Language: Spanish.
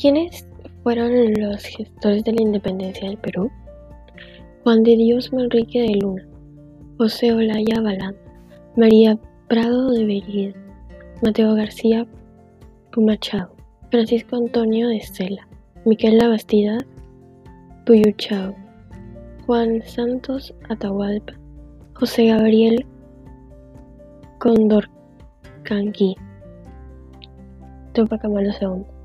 ¿Quiénes fueron los gestores de la independencia del Perú? Juan de Dios Manrique de Luna, José Olaya Balán, María Prado de Berida, Mateo García Pumachado, Francisco Antonio de Estela, Miquel Bastida Puyuchao, Juan Santos Atahualpa, José Gabriel Condorcanqui, Tupac Amaru II.